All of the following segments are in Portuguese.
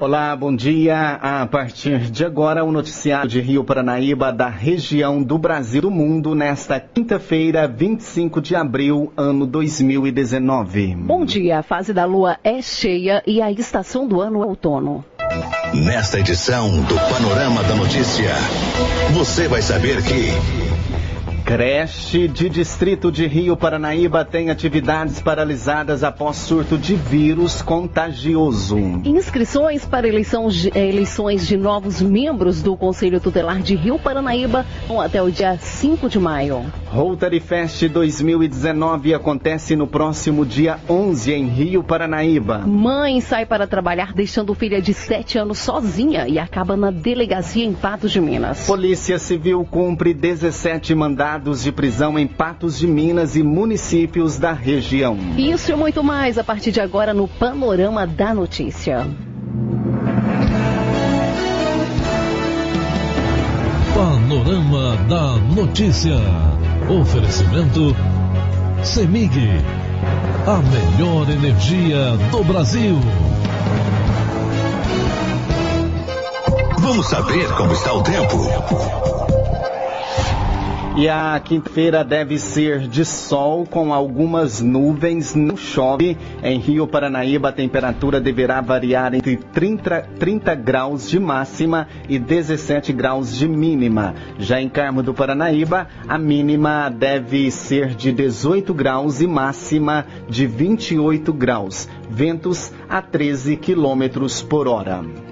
Olá, bom dia. A partir de agora, o noticiário de Rio Paranaíba da região do Brasil do mundo nesta quinta-feira, 25 de abril, ano 2019. Bom dia. A fase da lua é cheia e a estação do ano é outono. Nesta edição do Panorama da Notícia, você vai saber que Creche de Distrito de Rio Paranaíba tem atividades paralisadas após surto de vírus contagioso. Inscrições para eleições, eleições de novos membros do Conselho Tutelar de Rio Paranaíba vão até o dia 5 de maio. Rotary Fest 2019 acontece no próximo dia 11 em Rio Paranaíba. Mãe sai para trabalhar deixando filha de 7 anos sozinha e acaba na delegacia em Patos de Minas. Polícia Civil cumpre 17 mandados de prisão em Patos de Minas e municípios da região. Isso e muito mais a partir de agora no Panorama da Notícia. Panorama da Notícia. Oferecimento Semig. A melhor energia do Brasil. Vamos saber como está o tempo. E a quinta-feira deve ser de sol com algumas nuvens. Não chove. Em Rio Paranaíba, a temperatura deverá variar entre 30, 30 graus de máxima e 17 graus de mínima. Já em Carmo do Paranaíba, a mínima deve ser de 18 graus e máxima de 28 graus. Ventos a 13 quilômetros por hora.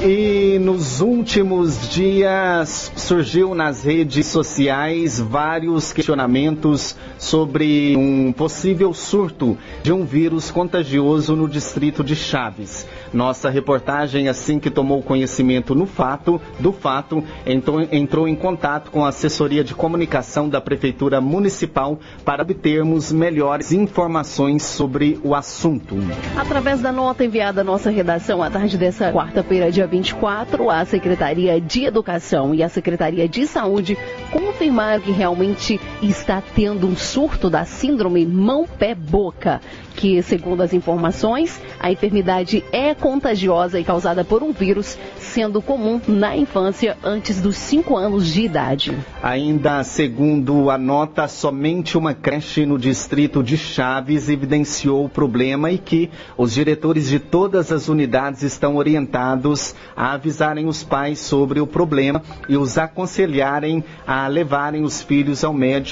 E nos últimos dias surgiu nas redes sociais vários questionamentos sobre um possível surto de um vírus contagioso no distrito de Chaves. Nossa reportagem, assim que tomou conhecimento no fato, do fato, entrou, entrou em contato com a assessoria de comunicação da Prefeitura Municipal para obtermos melhores informações sobre o assunto. Através da nota enviada à nossa redação à tarde dessa quarta-feira, dia 24, a Secretaria de Educação e a Secretaria de Saúde confirmaram que realmente está tendo um surto da síndrome mão-pé-boca, que, segundo as informações, a enfermidade é contagiosa e causada por um vírus, sendo comum na infância antes dos 5 anos de idade. Ainda segundo a nota, somente uma creche no distrito de Chaves evidenciou o problema e que os diretores de todas as unidades estão orientados a avisarem os pais sobre o problema e os aconselharem a levarem os filhos ao médico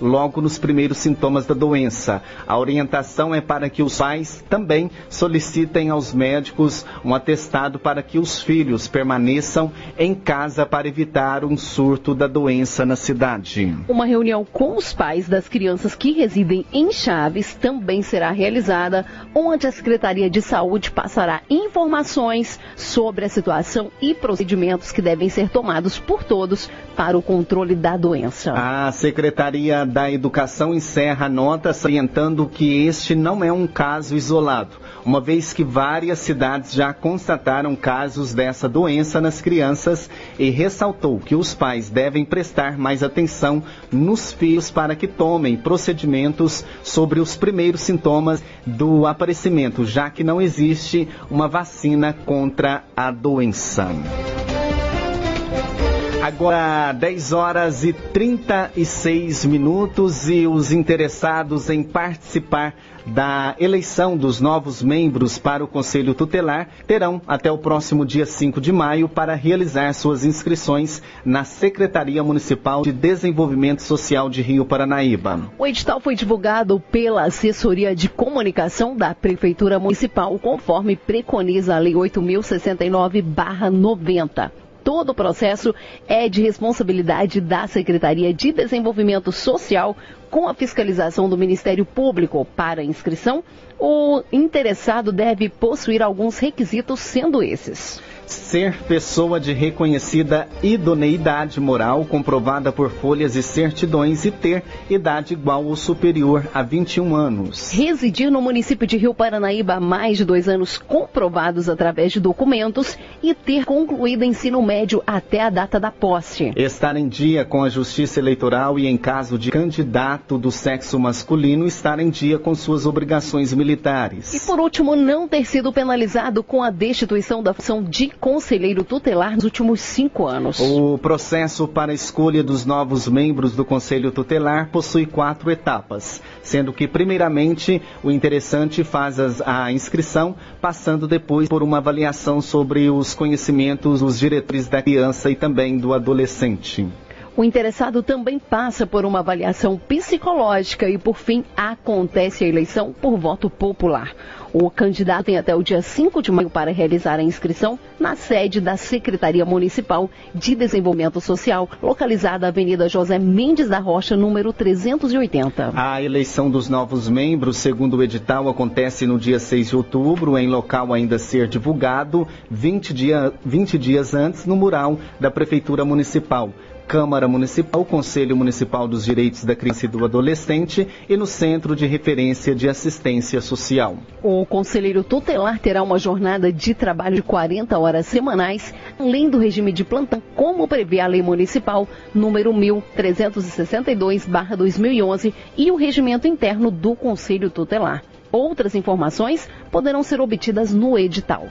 logo nos primeiros sintomas da doença. A orientação é para que os pais também solicitem aos médicos um atestado para que os filhos permaneçam em casa para evitar um surto da doença na cidade. Uma reunião com os pais das crianças que residem em Chaves também será realizada, onde a Secretaria de Saúde passará informações sobre a situação e procedimentos que devem ser tomados por todos para o controle da doença. A Secretaria da Educação encerra a nota salientando que este não é um caso isolado, uma vez que várias cidades já constataram casos dessa doença nas crianças e ressaltou que os pais devem prestar mais atenção nos filhos para que tomem procedimentos sobre os primeiros sintomas do aparecimento, já que não existe uma vacina contra a doença. Agora 10 horas e 36 minutos e os interessados em participar da eleição dos novos membros para o Conselho Tutelar terão até o próximo dia 5 de maio para realizar suas inscrições na Secretaria Municipal de Desenvolvimento Social de Rio Paranaíba. O edital foi divulgado pela Assessoria de Comunicação da Prefeitura Municipal, conforme preconiza a Lei 8069-90 todo o processo é de responsabilidade da Secretaria de Desenvolvimento Social, com a fiscalização do Ministério Público. Para inscrição, o interessado deve possuir alguns requisitos, sendo esses ser pessoa de reconhecida idoneidade moral comprovada por folhas e certidões e ter idade igual ou superior a 21 anos. Residir no município de Rio Paranaíba há mais de dois anos comprovados através de documentos e ter concluído ensino médio até a data da posse. Estar em dia com a justiça eleitoral e, em caso de candidato do sexo masculino, estar em dia com suas obrigações militares. E por último, não ter sido penalizado com a destituição da função de conselheiro tutelar nos últimos cinco anos. O processo para a escolha dos novos membros do Conselho Tutelar possui quatro etapas, sendo que, primeiramente, o interessante faz a inscrição, passando depois por uma avaliação sobre os conhecimentos dos diretores da criança e também do adolescente. O interessado também passa por uma avaliação psicológica e, por fim, acontece a eleição por voto popular. O candidato tem até o dia 5 de maio para realizar a inscrição na sede da Secretaria Municipal de Desenvolvimento Social, localizada na Avenida José Mendes da Rocha, número 380. A eleição dos novos membros, segundo o edital, acontece no dia 6 de outubro, em local ainda ser divulgado, 20, dia, 20 dias antes, no mural da Prefeitura Municipal. Câmara Municipal, Conselho Municipal dos Direitos da Criança e do Adolescente e no Centro de Referência de Assistência Social. O conselheiro tutelar terá uma jornada de trabalho de 40 horas semanais, além do regime de plantão, como prevê a Lei Municipal número 1362/2011 e o regimento interno do Conselho Tutelar. Outras informações poderão ser obtidas no edital.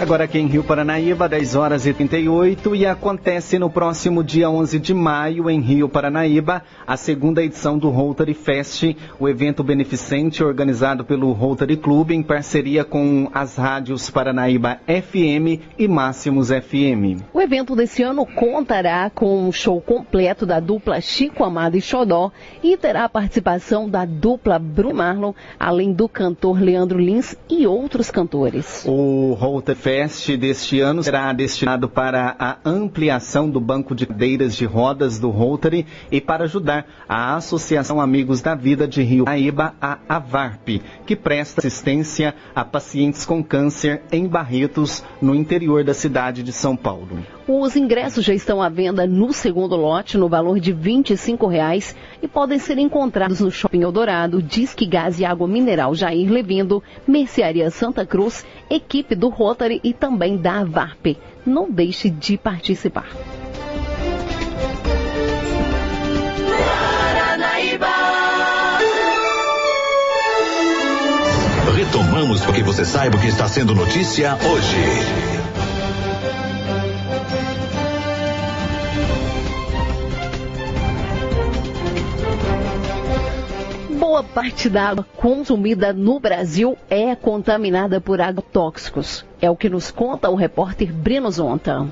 Agora aqui em Rio Paranaíba, 10 horas e 38, e acontece no próximo dia 11 de maio, em Rio Paranaíba, a segunda edição do Rotary Fest, o evento beneficente organizado pelo Rotary Club em parceria com as rádios Paranaíba FM e Máximos FM. O evento desse ano contará com um show completo da dupla Chico Amado e Xodó e terá a participação da dupla Bruno Marlon, além do cantor Leandro Lins e outros cantores. O Rotary Fest Fest deste ano será destinado para a ampliação do banco de cadeiras de rodas do Rotary e para ajudar a Associação Amigos da Vida de Rio Paraíba, a AVARP, que presta assistência a pacientes com câncer em Barretos, no interior da cidade de São Paulo. Os ingressos já estão à venda no segundo lote, no valor de 25 reais, e podem ser encontrados no Shopping Eldorado, Disque Gás e Água Mineral Jair Levindo, Mercearia Santa Cruz, equipe do Rotary e também da VARP. Não deixe de participar. Retomamos para que você saiba o que está sendo notícia hoje. Boa parte da água consumida no Brasil é contaminada por agrotóxicos. É o que nos conta o repórter Breno Zonta.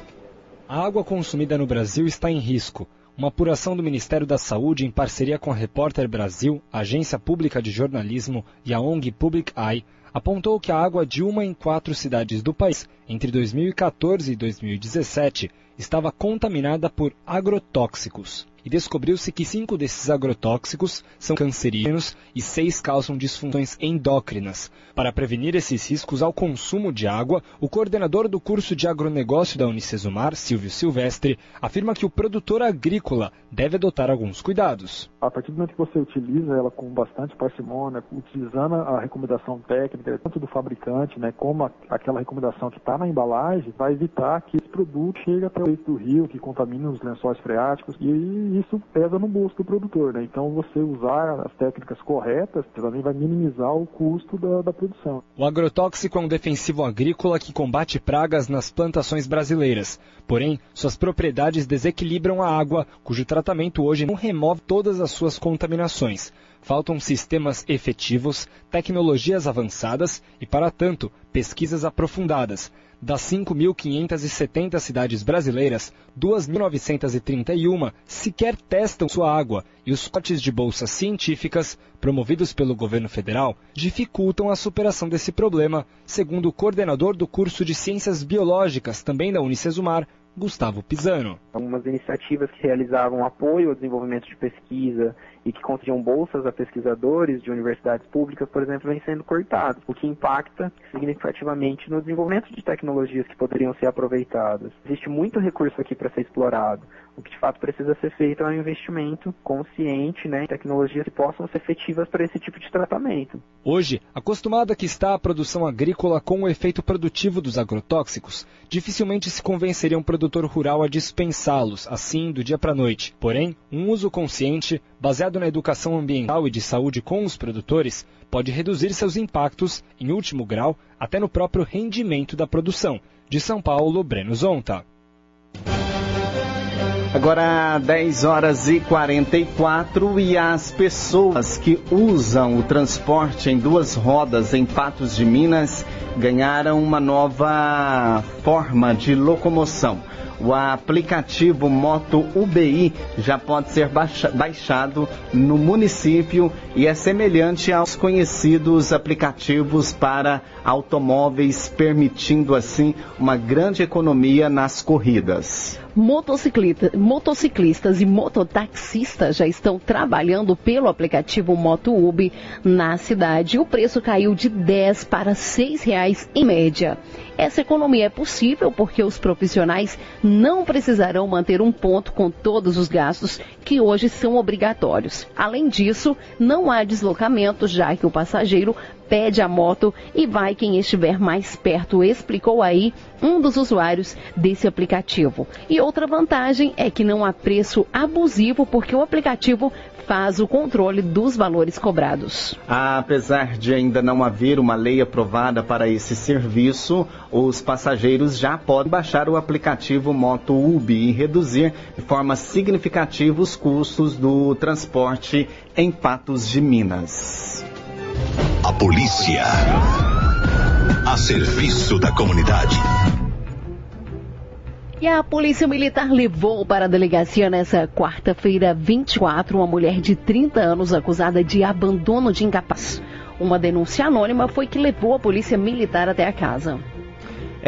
A água consumida no Brasil está em risco. Uma apuração do Ministério da Saúde, em parceria com a Repórter Brasil, Agência Pública de Jornalismo e a ONG Public Eye, apontou que a água de uma em quatro cidades do país, entre 2014 e 2017, estava contaminada por agrotóxicos e descobriu-se que cinco desses agrotóxicos são cancerígenos e seis causam disfunções endócrinas. Para prevenir esses riscos ao consumo de água, o coordenador do curso de agronegócio da Unicesumar, Silvio Silvestre, afirma que o produtor agrícola deve adotar alguns cuidados. A partir do momento que você utiliza ela com bastante parcimônia, utilizando a recomendação técnica, tanto do fabricante, né, como aquela recomendação que está na embalagem, vai evitar que esse produto chegue até o leito do rio, que contamine os lençóis freáticos, e isso pesa no bolso do produtor, né? Então você usar as técnicas corretas também vai minimizar o custo da, da produção. O agrotóxico é um defensivo agrícola que combate pragas nas plantações brasileiras. Porém, suas propriedades desequilibram a água, cujo tratamento hoje não remove todas as suas contaminações. Faltam sistemas efetivos, tecnologias avançadas e, para tanto, pesquisas aprofundadas. Das 5.570 cidades brasileiras, 2.931 sequer testam sua água e os cortes de bolsas científicas, promovidos pelo governo federal, dificultam a superação desse problema, segundo o coordenador do curso de Ciências Biológicas, também da Unicesumar, Gustavo Pisano. Algumas iniciativas que realizavam apoio ao desenvolvimento de pesquisa e que concediam bolsas a pesquisadores de universidades públicas, por exemplo, vêm sendo cortados, o que impacta significativamente no desenvolvimento de tecnologias que poderiam ser aproveitadas. Existe muito recurso aqui para ser explorado. O que de fato precisa ser feito é um investimento consciente né, em tecnologias que possam ser efetivas para esse tipo de tratamento. Hoje, acostumada que está a produção agrícola com o efeito produtivo dos agrotóxicos, dificilmente se convenceria um produtor rural a dispensá-los assim do dia para a noite. Porém, um uso consciente, baseado na educação ambiental e de saúde com os produtores, pode reduzir seus impactos, em último grau, até no próprio rendimento da produção. De São Paulo, Breno Zonta. Agora 10 horas e 44 e as pessoas que usam o transporte em duas rodas em Patos de Minas ganharam uma nova forma de locomoção. O aplicativo Moto UBI já pode ser baixa, baixado no município e é semelhante aos conhecidos aplicativos para automóveis, permitindo assim uma grande economia nas corridas. Motociclista, motociclistas e mototaxistas já estão trabalhando pelo aplicativo MotoUB na cidade. O preço caiu de 10 para 6 reais em média. Essa economia é possível porque os profissionais não precisarão manter um ponto com todos os gastos que hoje são obrigatórios. Além disso, não há deslocamento, já que o passageiro pede a moto e vai quem estiver mais perto, explicou aí um dos usuários desse aplicativo. E outra vantagem é que não há preço abusivo, porque o aplicativo faz o controle dos valores cobrados. Apesar de ainda não haver uma lei aprovada para esse serviço, os passageiros já podem baixar o aplicativo Moto Ubi e reduzir de forma significativa os custos do transporte em Patos de Minas. A polícia. A serviço da comunidade. E a Polícia Militar levou para a delegacia nessa quarta-feira 24 uma mulher de 30 anos acusada de abandono de incapaz. Uma denúncia anônima foi que levou a Polícia Militar até a casa.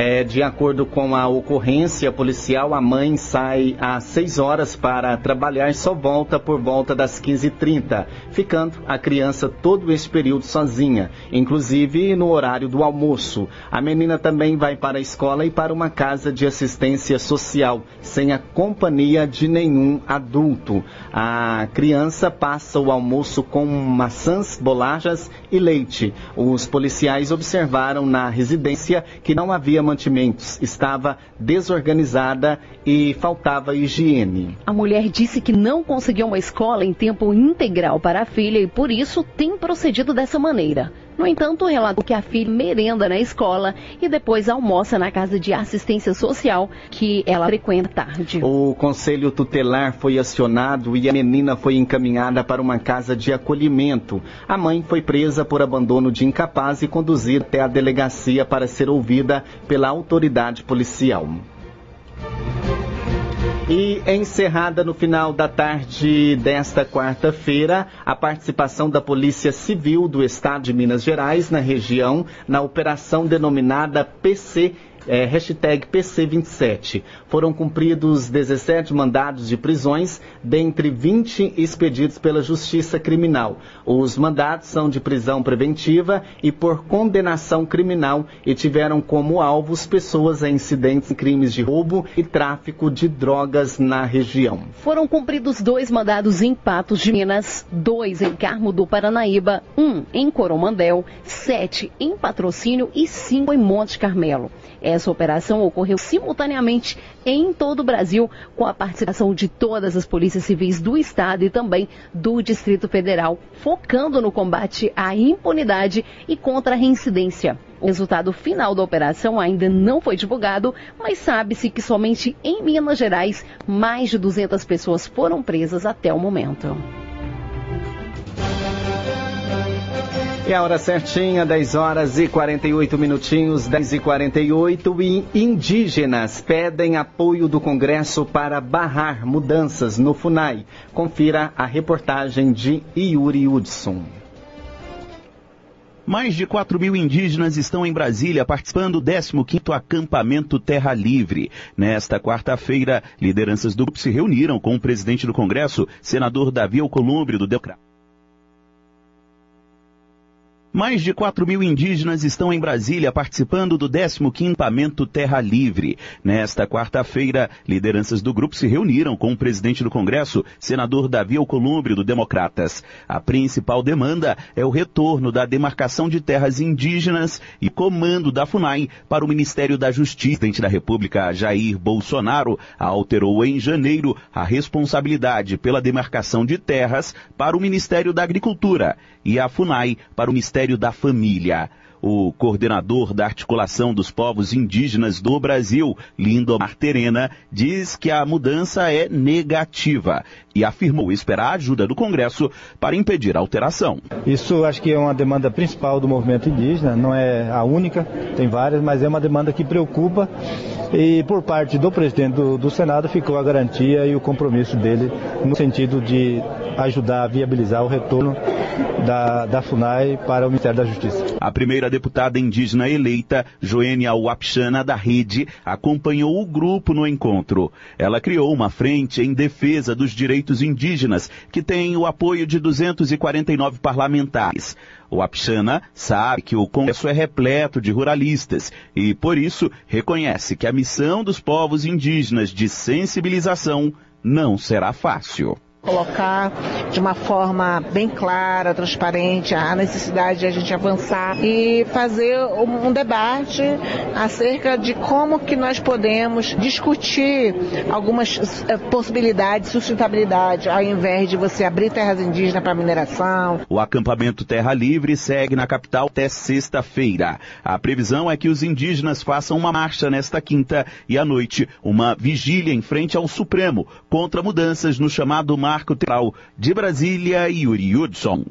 É, de acordo com a ocorrência policial, a mãe sai às 6 horas para trabalhar e só volta por volta das 15h30, ficando a criança todo esse período sozinha, inclusive no horário do almoço. A menina também vai para a escola e para uma casa de assistência social, sem a companhia de nenhum adulto. A criança passa o almoço com maçãs, bolachas e leite. Os policiais observaram na residência que não havia mantimentos, estava desorganizada e faltava higiene. A mulher disse que não conseguiu uma escola em tempo integral para a filha e por isso tem procedido dessa maneira. No entanto, relatou que a filha merenda na escola e depois almoça na casa de assistência social que ela frequenta tarde. O conselho tutelar foi acionado e a menina foi encaminhada para uma casa de acolhimento. A mãe foi presa por abandono de incapaz e conduzida até a delegacia para ser ouvida pela autoridade policial. E encerrada no final da tarde desta quarta-feira, a participação da Polícia Civil do Estado de Minas Gerais na região na operação denominada PC é, hashtag PC27. Foram cumpridos 17 mandados de prisões, dentre 20 expedidos pela Justiça Criminal. Os mandados são de prisão preventiva e por condenação criminal e tiveram como alvos pessoas em incidentes em crimes de roubo e tráfico de drogas na região. Foram cumpridos dois mandados em Patos de Minas, dois em Carmo do Paranaíba, um em Coromandel, sete em Patrocínio e cinco em Monte Carmelo. Essa operação ocorreu simultaneamente em todo o Brasil, com a participação de todas as polícias civis do Estado e também do Distrito Federal, focando no combate à impunidade e contra a reincidência. O resultado final da operação ainda não foi divulgado, mas sabe-se que somente em Minas Gerais mais de 200 pessoas foram presas até o momento. E a hora certinha, 10 horas e 48 minutinhos, 10 e 48 e indígenas pedem apoio do Congresso para barrar mudanças no FUNAI. Confira a reportagem de Yuri Hudson. Mais de 4 mil indígenas estão em Brasília participando do 15º acampamento Terra Livre. Nesta quarta-feira, lideranças do grupo se reuniram com o presidente do Congresso, senador Davi Alcolumbre, do Democrata. Mais de 4 mil indígenas estão em Brasília participando do 15º Acampamento Terra Livre. Nesta quarta-feira, lideranças do grupo se reuniram com o presidente do Congresso, senador Davi Alcolumbre, do Democratas. A principal demanda é o retorno da demarcação de terras indígenas e comando da FUNAI para o Ministério da Justiça. O presidente da República, Jair Bolsonaro, alterou em janeiro a responsabilidade pela demarcação de terras para o Ministério da Agricultura e a FUNAI para o Ministério da Família. O coordenador da Articulação dos Povos Indígenas do Brasil, Lindo Marterena, diz que a mudança é negativa e afirmou esperar a ajuda do Congresso para impedir a alteração. Isso acho que é uma demanda principal do movimento indígena, não é a única, tem várias, mas é uma demanda que preocupa e por parte do presidente do, do Senado ficou a garantia e o compromisso dele no sentido de ajudar a viabilizar o retorno da, da FUNAI para o Ministério da Justiça. A primeira deputada indígena eleita, Joênia Wapchana da Rede, acompanhou o grupo no encontro. Ela criou uma frente em defesa dos direitos indígenas, que tem o apoio de 249 parlamentares. O Wapchana sabe que o Congresso é repleto de ruralistas e, por isso, reconhece que a missão dos povos indígenas de sensibilização não será fácil colocar de uma forma bem clara, transparente, a necessidade de a gente avançar e fazer um debate acerca de como que nós podemos discutir algumas eh, possibilidades de sustentabilidade, ao invés de você abrir terras indígenas para mineração. O acampamento Terra Livre segue na capital até sexta-feira. A previsão é que os indígenas façam uma marcha nesta quinta e à noite, uma vigília em frente ao Supremo contra mudanças no chamado Marco Temporal de Brasília, Yuri Hudson.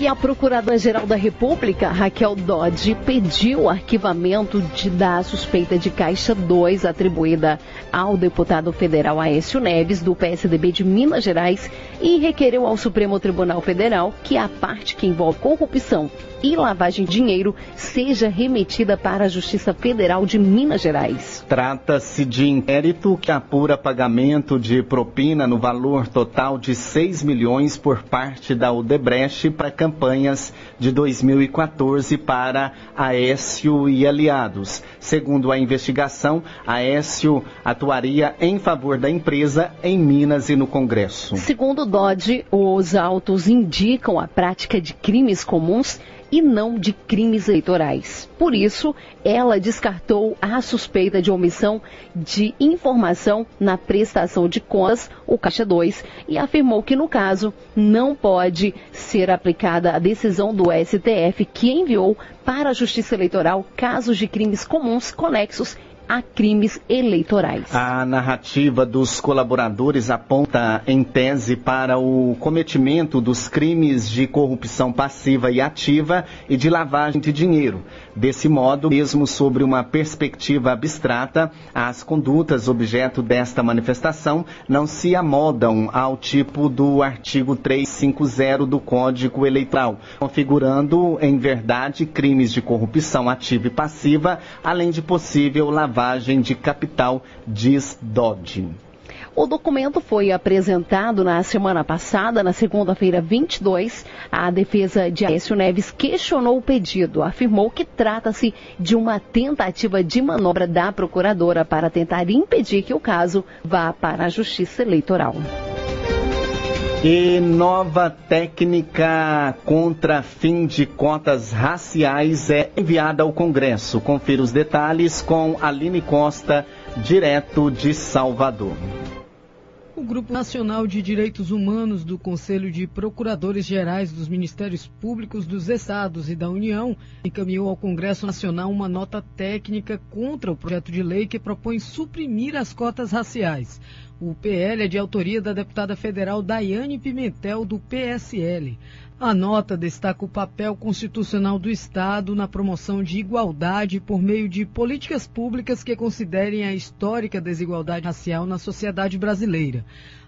E a Procuradora-Geral da República, Raquel Dodge, pediu o arquivamento de, da suspeita de Caixa 2 atribuída ao deputado federal Aécio Neves, do PSDB de Minas Gerais, e requereu ao Supremo Tribunal Federal que a parte que envolve corrupção e lavagem de dinheiro seja remetida para a Justiça Federal de Minas Gerais. Trata-se de inquérito que apura pagamento de propina no valor total de 6 milhões por parte da Odebrecht para campanhas de 2014 para Aécio e aliados. Segundo a investigação, Aécio atuaria em favor da empresa em Minas e no Congresso. Segundo Dodge, os autos indicam a prática de crimes comuns e não de crimes eleitorais. Por isso, ela descartou a suspeita de omissão de informação na prestação de contas, o Caixa 2, e afirmou que, no caso, não pode ser aplicada a decisão do STF que enviou para a Justiça Eleitoral casos de crimes comuns conexos a crimes eleitorais. A narrativa dos colaboradores aponta, em tese, para o cometimento dos crimes de corrupção passiva e ativa e de lavagem de dinheiro. Desse modo, mesmo sobre uma perspectiva abstrata, as condutas objeto desta manifestação não se amodam ao tipo do artigo 350 do Código Eleitoral, configurando, em verdade, crimes de corrupção ativa e passiva, além de possível lavagem lavagem de capital, diz Dodge. O documento foi apresentado na semana passada, na segunda-feira 22. A defesa de Aécio Neves questionou o pedido, afirmou que trata-se de uma tentativa de manobra da procuradora para tentar impedir que o caso vá para a Justiça Eleitoral. E nova técnica contra fim de cotas raciais é enviada ao Congresso. Confira os detalhes com Aline Costa, direto de Salvador. O Grupo Nacional de Direitos Humanos do Conselho de Procuradores Gerais dos Ministérios Públicos dos Estados e da União encaminhou ao Congresso Nacional uma nota técnica contra o projeto de lei que propõe suprimir as cotas raciais. O PL é de autoria da deputada federal Daiane Pimentel, do PSL. A nota destaca o papel constitucional do Estado na promoção de igualdade por meio de políticas públicas que considerem a histórica desigualdade racial na sociedade brasileira.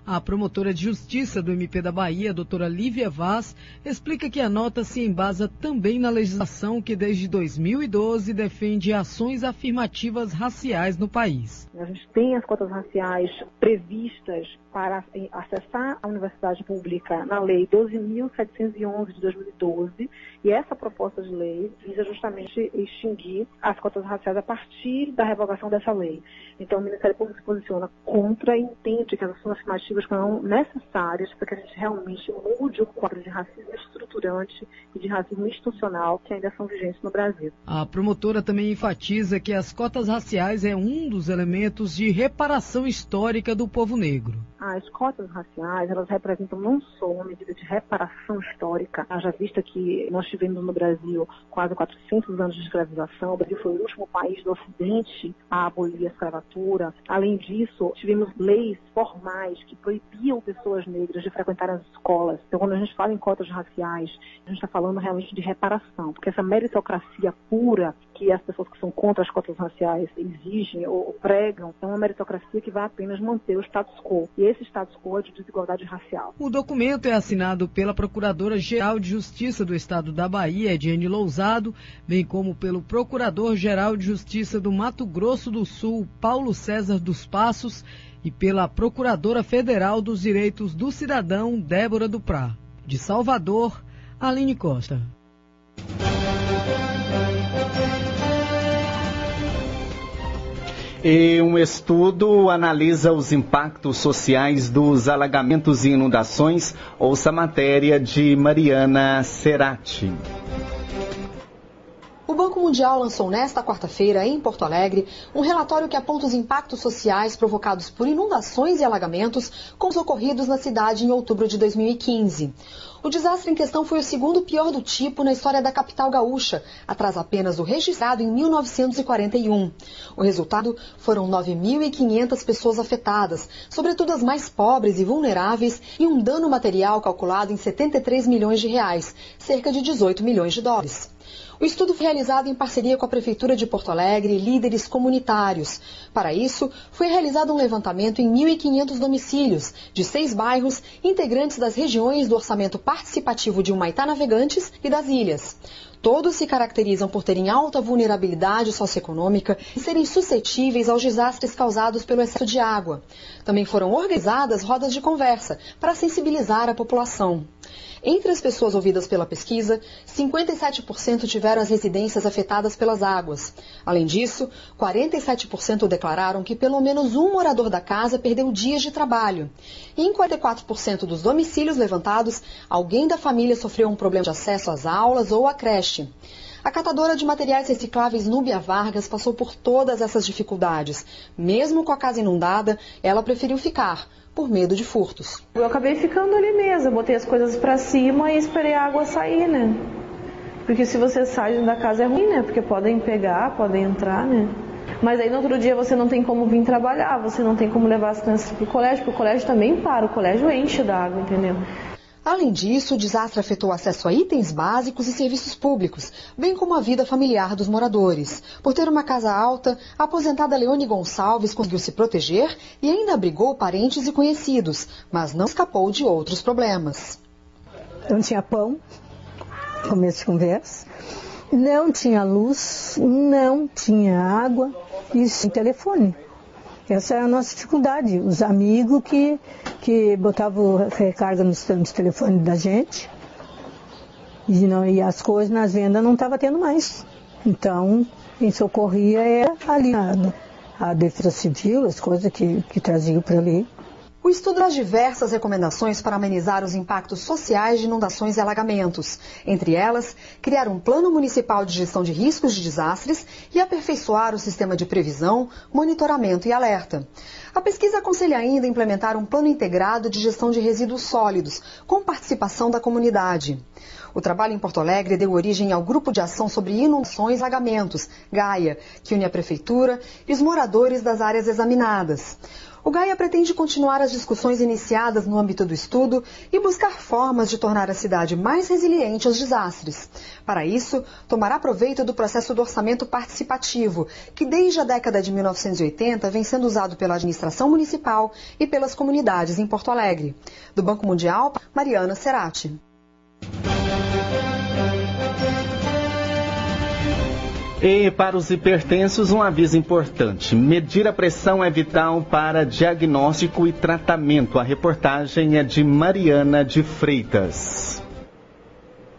A promotora de justiça do MP da Bahia, doutora Lívia Vaz, explica que a nota se embasa também na legislação que desde 2012 defende ações afirmativas raciais no país. A gente tem as cotas raciais previstas para acessar a universidade pública na Lei 12.711 de 2012 e essa proposta de lei visa justamente extinguir as cotas raciais a partir da revogação dessa lei. Então o Ministério Público se posiciona contra e entende que as ações afirmativas são necessárias para que a gente realmente mude o quadro de racismo estruturante e de racismo institucional que ainda são vigentes no Brasil. A promotora também enfatiza que as cotas raciais é um dos elementos de reparação histórica do povo negro. As cotas raciais, elas representam não só uma medida de reparação histórica, já vista que nós tivemos no Brasil quase 400 anos de escravização, o Brasil foi o último país do Ocidente a abolir a escravatura. Além disso, tivemos leis formais que proibiam pessoas negras de frequentar as escolas. Então, quando a gente fala em cotas raciais, a gente está falando realmente de reparação, porque essa meritocracia pura que as pessoas que são contra as cotas raciais exigem ou pregam é uma meritocracia que vai apenas manter o status quo. E esse status quo é de desigualdade racial. O documento é assinado pela Procuradora-Geral de Justiça do Estado da Bahia, Ediane Lousado, bem como pelo Procurador-Geral de Justiça do Mato Grosso do Sul, Paulo César dos Passos, e pela Procuradora Federal dos Direitos do Cidadão, Débora Duprá. De Salvador, Aline Costa. E um estudo analisa os impactos sociais dos alagamentos e inundações. Ouça a matéria de Mariana Serati. Banco Mundial lançou nesta quarta-feira, em Porto Alegre, um relatório que aponta os impactos sociais provocados por inundações e alagamentos com os ocorridos na cidade em outubro de 2015. O desastre em questão foi o segundo pior do tipo na história da capital gaúcha, atrás apenas do registrado em 1941. O resultado foram 9.500 pessoas afetadas, sobretudo as mais pobres e vulneráveis, e um dano material calculado em 73 milhões de reais, cerca de 18 milhões de dólares. O estudo foi realizado em parceria com a Prefeitura de Porto Alegre e líderes comunitários. Para isso, foi realizado um levantamento em 1.500 domicílios, de seis bairros, integrantes das regiões do orçamento participativo de Humaitá Navegantes e das ilhas. Todos se caracterizam por terem alta vulnerabilidade socioeconômica e serem suscetíveis aos desastres causados pelo excesso de água. Também foram organizadas rodas de conversa para sensibilizar a população. Entre as pessoas ouvidas pela pesquisa, 57% tiveram as residências afetadas pelas águas. Além disso, 47% declararam que pelo menos um morador da casa perdeu dias de trabalho. E em 44% dos domicílios levantados, alguém da família sofreu um problema de acesso às aulas ou à creche. A catadora de materiais recicláveis Núbia Vargas passou por todas essas dificuldades. Mesmo com a casa inundada, ela preferiu ficar, por medo de furtos. Eu acabei ficando ali mesmo, botei as coisas para cima e esperei a água sair, né? Porque se você sai da casa é ruim, né? Porque podem pegar, podem entrar, né? Mas aí no outro dia você não tem como vir trabalhar, você não tem como levar as crianças para o colégio, porque o colégio também para, o colégio enche d'água, entendeu? Além disso, o desastre afetou o acesso a itens básicos e serviços públicos, bem como a vida familiar dos moradores. Por ter uma casa alta, a aposentada Leone Gonçalves conseguiu se proteger e ainda abrigou parentes e conhecidos, mas não escapou de outros problemas. Não tinha pão, começo de conversa, não tinha luz, não tinha água e sem telefone. Essa é a nossa dificuldade. Os amigos que, que botavam recarga nos, nos telefones da gente e, não, e as coisas nas vendas não estavam tendo mais. Então, quem socorria era ali a, a defesa civil, as coisas que, que traziam para ali. O estudo traz diversas recomendações para amenizar os impactos sociais de inundações e alagamentos. Entre elas, criar um plano municipal de gestão de riscos de desastres e aperfeiçoar o sistema de previsão, monitoramento e alerta. A pesquisa aconselha ainda implementar um plano integrado de gestão de resíduos sólidos, com participação da comunidade. O trabalho em Porto Alegre deu origem ao Grupo de Ação sobre Inundações e Alagamentos, GAIA, que une a Prefeitura e os moradores das áreas examinadas. O Gaia pretende continuar as discussões iniciadas no âmbito do estudo e buscar formas de tornar a cidade mais resiliente aos desastres. Para isso, tomará proveito do processo do orçamento participativo, que desde a década de 1980 vem sendo usado pela administração municipal e pelas comunidades em Porto Alegre. Do Banco Mundial, Mariana Serati. E para os hipertensos, um aviso importante: medir a pressão é vital para diagnóstico e tratamento. A reportagem é de Mariana de Freitas.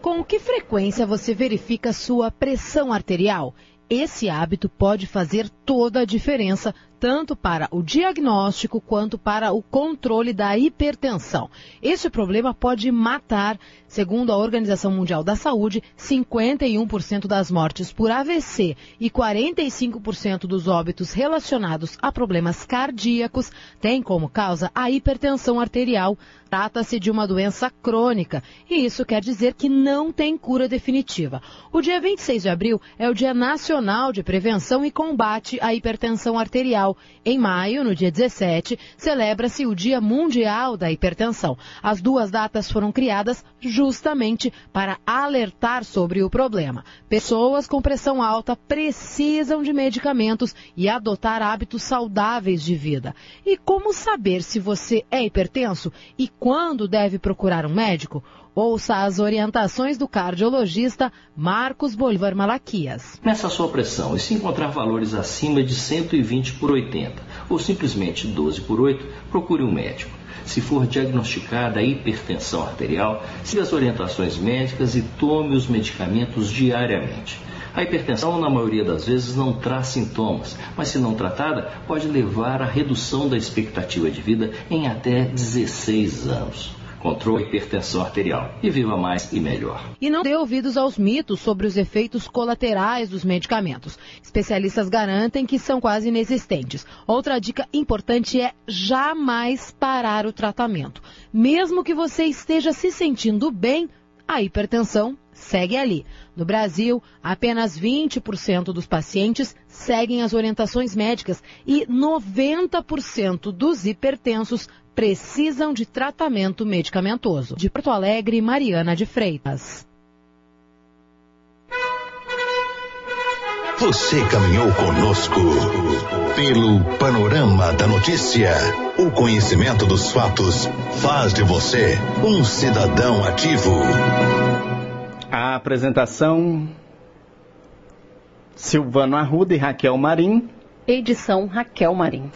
Com que frequência você verifica sua pressão arterial? Esse hábito pode fazer toda a diferença tanto para o diagnóstico quanto para o controle da hipertensão. Este problema pode matar, segundo a Organização Mundial da Saúde, 51% das mortes por AVC e 45% dos óbitos relacionados a problemas cardíacos têm como causa a hipertensão arterial. Trata-se de uma doença crônica e isso quer dizer que não tem cura definitiva. O dia 26 de abril é o Dia Nacional de Prevenção e Combate à Hipertensão Arterial em maio, no dia 17, celebra-se o Dia Mundial da Hipertensão. As duas datas foram criadas justamente para alertar sobre o problema. Pessoas com pressão alta precisam de medicamentos e adotar hábitos saudáveis de vida. E como saber se você é hipertenso e quando deve procurar um médico? Ouça as orientações do cardiologista Marcos Bolívar Malaquias. Meça a sua pressão e se encontrar valores acima de 120 por 80 ou simplesmente 12 por 8, procure um médico. Se for diagnosticada a hipertensão arterial, siga as orientações médicas e tome os medicamentos diariamente. A hipertensão, na maioria das vezes, não traz sintomas, mas se não tratada, pode levar à redução da expectativa de vida em até 16 anos controle a hipertensão arterial e viva mais e melhor. E não dê ouvidos aos mitos sobre os efeitos colaterais dos medicamentos. Especialistas garantem que são quase inexistentes. Outra dica importante é jamais parar o tratamento. Mesmo que você esteja se sentindo bem, a hipertensão segue ali. No Brasil, apenas 20% dos pacientes seguem as orientações médicas e 90% dos hipertensos precisam de tratamento medicamentoso. De Porto Alegre, Mariana de Freitas. Você caminhou conosco pelo panorama da notícia. O conhecimento dos fatos faz de você um cidadão ativo. A apresentação Silvano Arruda e Raquel Marim. Edição Raquel Marim.